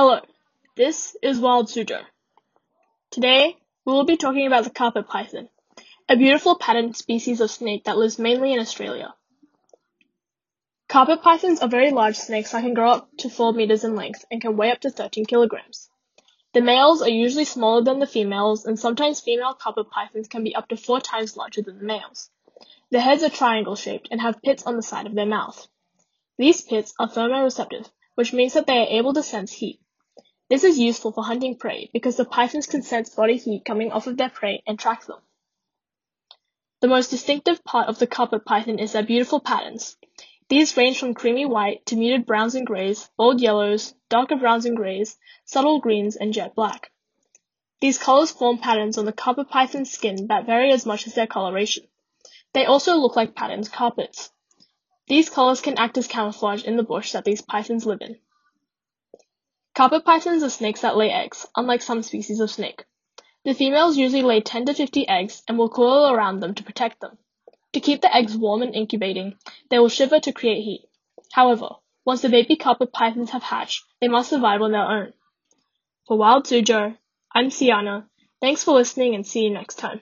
Hello, this is Wild Suzhou. Today, we will be talking about the carpet python, a beautiful patterned species of snake that lives mainly in Australia. Carpet pythons are very large snakes that can grow up to 4 meters in length and can weigh up to 13 kilograms. The males are usually smaller than the females, and sometimes female carpet pythons can be up to four times larger than the males. The heads are triangle shaped and have pits on the side of their mouth. These pits are thermoreceptive, which means that they are able to sense heat. This is useful for hunting prey because the pythons can sense body heat coming off of their prey and track them. The most distinctive part of the carpet python is their beautiful patterns. These range from creamy white to muted browns and grays, bold yellows, darker browns and grays, subtle greens, and jet black. These colors form patterns on the carpet python's skin that vary as much as their coloration. They also look like patterned carpets. These colors can act as camouflage in the bush that these pythons live in. Carpet pythons are snakes that lay eggs, unlike some species of snake. The females usually lay 10 to 50 eggs and will coil around them to protect them. To keep the eggs warm and incubating, they will shiver to create heat. However, once the baby carpet pythons have hatched, they must survive on their own. For Wild Suzhou, I'm Ciana. Thanks for listening and see you next time.